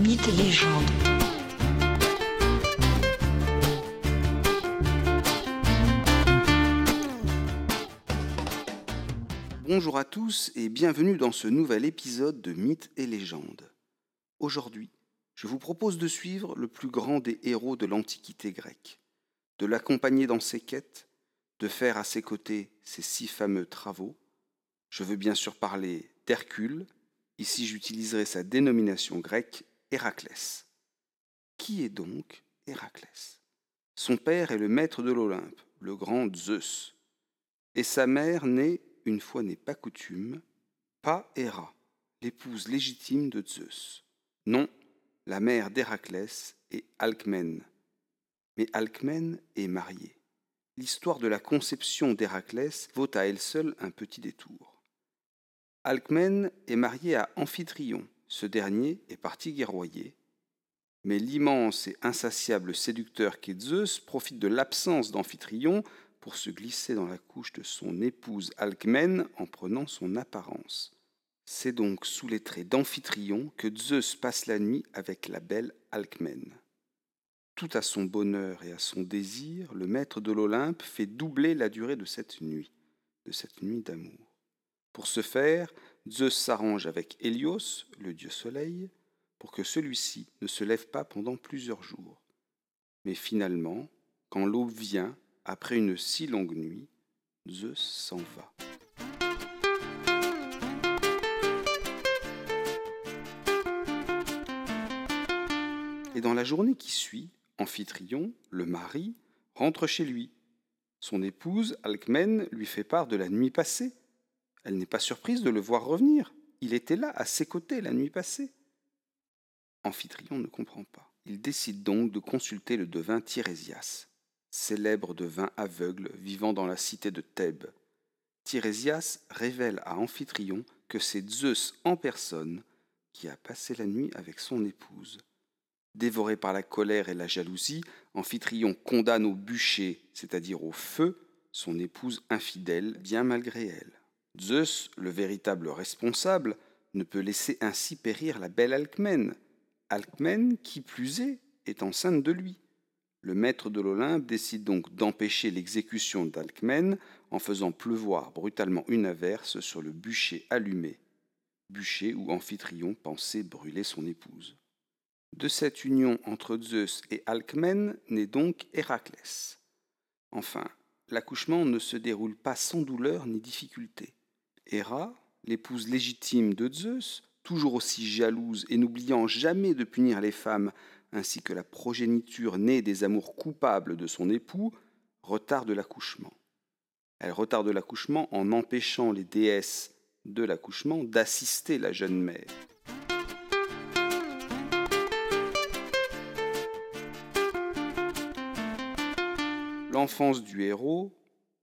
Mythes et légendes. Bonjour à tous et bienvenue dans ce nouvel épisode de Mythes et légendes. Aujourd'hui, je vous propose de suivre le plus grand des héros de l'Antiquité grecque, de l'accompagner dans ses quêtes, de faire à ses côtés ses six fameux travaux. Je veux bien sûr parler d'Hercule, ici j'utiliserai sa dénomination grecque Héraclès. Qui est donc Héraclès? Son père est le maître de l'Olympe, le grand Zeus, et sa mère née une fois n'est pas coutume, pas Héra, l'épouse légitime de Zeus. Non, la mère d'Héraclès est Alcmène. Mais Alcmène est mariée. L'histoire de la conception d'Héraclès vaut à elle seule un petit détour. Alcmène est mariée à Amphitryon. Ce dernier est parti guerroyer. Mais l'immense et insatiable séducteur qu'est Zeus profite de l'absence d'Amphitryon pour se glisser dans la couche de son épouse Alcmène en prenant son apparence. C'est donc sous les traits d'Amphitryon que Zeus passe la nuit avec la belle Alcmène. Tout à son bonheur et à son désir, le maître de l'Olympe fait doubler la durée de cette nuit, de cette nuit d'amour. Pour ce faire, Zeus s'arrange avec Hélios, le dieu soleil, pour que celui-ci ne se lève pas pendant plusieurs jours. Mais finalement, quand l'aube vient, après une si longue nuit, Zeus s'en va. Et dans la journée qui suit, Amphitryon, le mari, rentre chez lui. Son épouse, Alcmène, lui fait part de la nuit passée. Elle n'est pas surprise de le voir revenir. Il était là, à ses côtés, la nuit passée. Amphitryon ne comprend pas. Il décide donc de consulter le devin Tirésias célèbre devin aveugle vivant dans la cité de Thèbes. Tirésias révèle à Amphitryon que c'est Zeus en personne qui a passé la nuit avec son épouse. Dévoré par la colère et la jalousie, Amphitryon condamne au bûcher, c'est-à-dire au feu, son épouse infidèle, bien malgré elle. Zeus, le véritable responsable, ne peut laisser ainsi périr la belle Alcmène. Alcmène, qui plus est, est enceinte de lui. Le maître de l'Olympe décide donc d'empêcher l'exécution d'Alcmène en faisant pleuvoir brutalement une averse sur le bûcher allumé, bûcher où Amphitryon pensait brûler son épouse. De cette union entre Zeus et Alcmène naît donc Héraclès. Enfin, l'accouchement ne se déroule pas sans douleur ni difficulté. Héra, l'épouse légitime de Zeus, toujours aussi jalouse et n'oubliant jamais de punir les femmes ainsi que la progéniture née des amours coupables de son époux, retarde l'accouchement. Elle retarde l'accouchement en empêchant les déesses de l'accouchement d'assister la jeune mère. L'enfance du héros,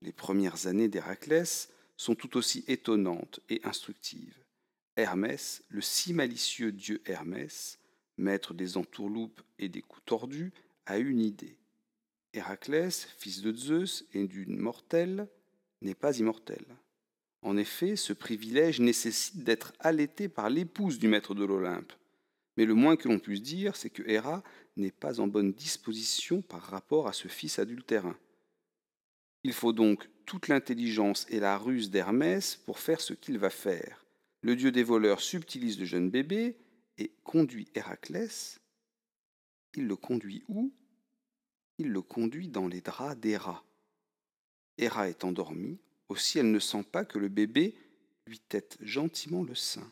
les premières années d'Héraclès, sont tout aussi étonnantes et instructives. Hermès, le si malicieux dieu Hermès, maître des entourloupes et des coups tordus, a une idée. Héraclès, fils de Zeus et d'une mortelle, n'est pas immortel. En effet, ce privilège nécessite d'être allaité par l'épouse du maître de l'Olympe. Mais le moins que l'on puisse dire, c'est que Héra n'est pas en bonne disposition par rapport à ce fils adultérin. Il faut donc toute l'intelligence et la ruse d'Hermès pour faire ce qu'il va faire. Le dieu des voleurs subtilise le jeune bébé et conduit Héraclès, il le conduit où? Il le conduit dans les draps d'Héra. Héra est endormie, aussi elle ne sent pas que le bébé lui tête gentiment le sein.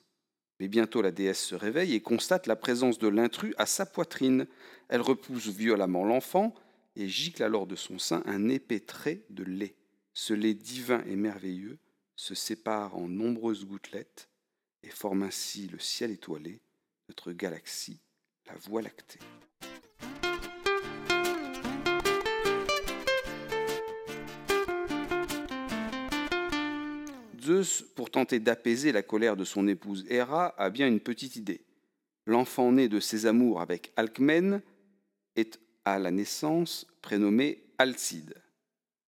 Mais bientôt la déesse se réveille et constate la présence de l'intrus à sa poitrine. Elle repousse violemment l'enfant et gicle alors de son sein un épais trait de lait. Ce lait divin et merveilleux se sépare en nombreuses gouttelettes et forme ainsi le ciel étoilé notre galaxie, la Voie lactée. Zeus, pour tenter d'apaiser la colère de son épouse Héra, a bien une petite idée. L'enfant né de ses amours avec Alcmène est à la naissance prénommé Alcide.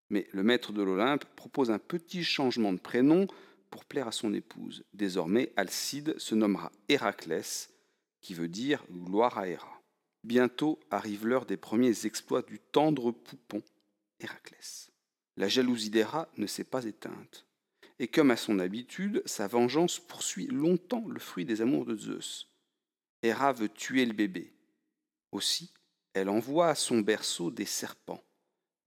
Mais le maître de l'Olympe propose un petit changement de prénom pour plaire à son épouse. Désormais, Alcide se nommera Héraclès, qui veut dire gloire à Héra. Bientôt arrive l'heure des premiers exploits du tendre poupon Héraclès. La jalousie d'Héra ne s'est pas éteinte, et comme à son habitude, sa vengeance poursuit longtemps le fruit des amours de Zeus. Héra veut tuer le bébé. Aussi, elle envoie à son berceau des serpents,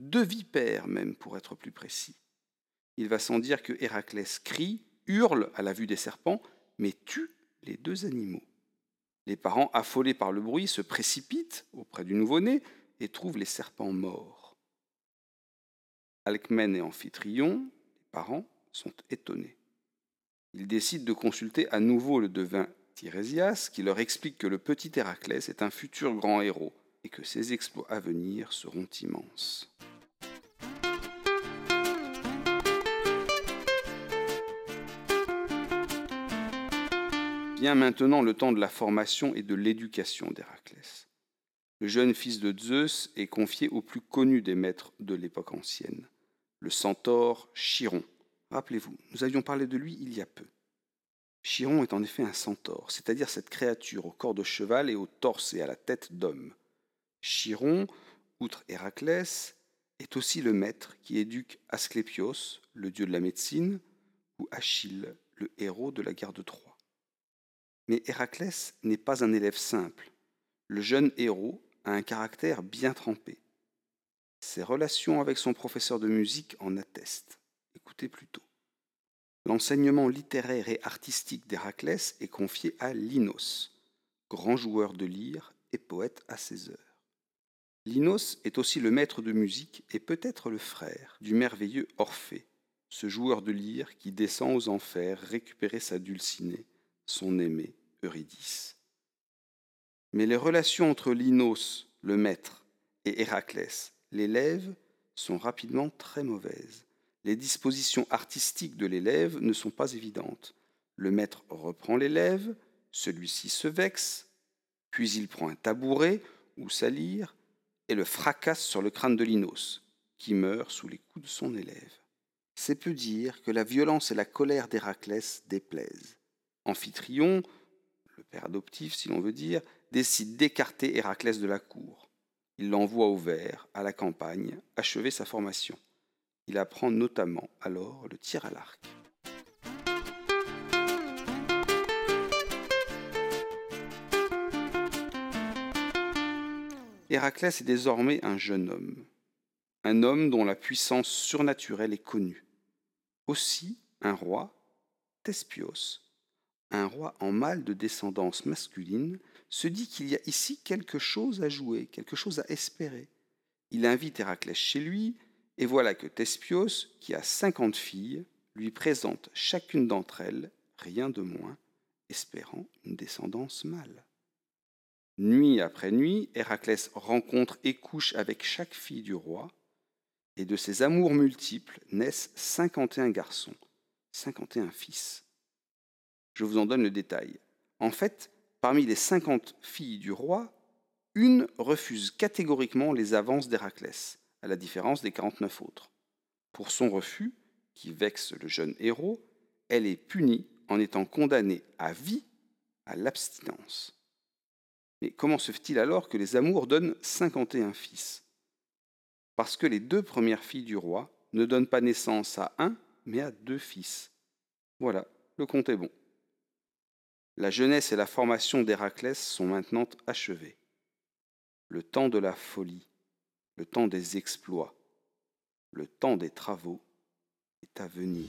deux vipères même pour être plus précis. Il va sans dire que Héraclès crie, hurle à la vue des serpents, mais tue les deux animaux. Les parents, affolés par le bruit, se précipitent auprès du nouveau-né et trouvent les serpents morts. Alcmène et Amphitryon, les parents, sont étonnés. Ils décident de consulter à nouveau le devin Tirésias, qui leur explique que le petit Héraclès est un futur grand héros et que ses exploits à venir seront immenses. Vient maintenant le temps de la formation et de l'éducation d'Héraclès. Le jeune fils de Zeus est confié au plus connu des maîtres de l'époque ancienne, le centaure Chiron. Rappelez-vous, nous avions parlé de lui il y a peu. Chiron est en effet un centaure, c'est-à-dire cette créature au corps de cheval et au torse et à la tête d'homme. Chiron, outre Héraclès, est aussi le maître qui éduque Asclépios, le dieu de la médecine, ou Achille, le héros de la guerre de Troie. Mais Héraclès n'est pas un élève simple. Le jeune héros a un caractère bien trempé. Ses relations avec son professeur de musique en attestent. Écoutez plutôt. L'enseignement littéraire et artistique d'Héraclès est confié à Linos, grand joueur de lyre et poète à ses heures. Linos est aussi le maître de musique et peut-être le frère du merveilleux Orphée, ce joueur de lyre qui descend aux enfers récupérer sa dulcinée, son aimée, Eurydice. Mais les relations entre Linos, le maître, et Héraclès, l'élève, sont rapidement très mauvaises. Les dispositions artistiques de l'élève ne sont pas évidentes. Le maître reprend l'élève, celui-ci se vexe, puis il prend un tabouret ou sa lyre et le fracasse sur le crâne de Linos, qui meurt sous les coups de son élève. C'est peu dire que la violence et la colère d'Héraclès déplaisent. Amphitryon, le père adoptif si l'on veut dire, décide d'écarter Héraclès de la cour. Il l'envoie au vert, à la campagne, achever sa formation. Il apprend notamment alors le tir à l'arc. Héraclès est désormais un jeune homme, un homme dont la puissance surnaturelle est connue. Aussi, un roi, Thespios, un roi en mâle de descendance masculine, se dit qu'il y a ici quelque chose à jouer, quelque chose à espérer. Il invite Héraclès chez lui, et voilà que Thespios, qui a cinquante filles, lui présente chacune d'entre elles, rien de moins, espérant une descendance mâle. Nuit après nuit, Héraclès rencontre et couche avec chaque fille du roi, et de ces amours multiples naissent cinquante et un garçons, cinquante et un fils. Je vous en donne le détail. En fait, parmi les cinquante filles du roi, une refuse catégoriquement les avances d'Héraclès, à la différence des quarante-neuf autres. Pour son refus, qui vexe le jeune héros, elle est punie en étant condamnée à vie à l'abstinence. Mais comment se fait-il alors que les amours donnent cinquante et un fils? Parce que les deux premières filles du roi ne donnent pas naissance à un, mais à deux fils. Voilà, le compte est bon. La jeunesse et la formation d'Héraclès sont maintenant achevées. Le temps de la folie, le temps des exploits, le temps des travaux est à venir.